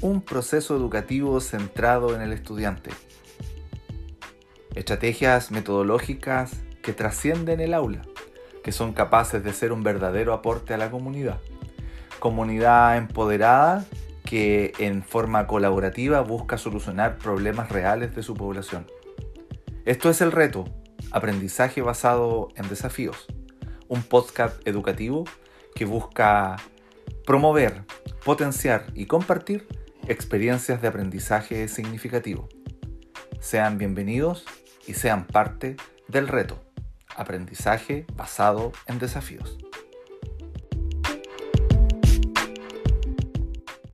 un proceso educativo centrado en el estudiante. Estrategias metodológicas que trascienden el aula, que son capaces de ser un verdadero aporte a la comunidad. Comunidad empoderada que en forma colaborativa busca solucionar problemas reales de su población. Esto es el reto, aprendizaje basado en desafíos, un podcast educativo que busca promover, potenciar y compartir experiencias de aprendizaje significativo. Sean bienvenidos y sean parte del reto, aprendizaje basado en desafíos.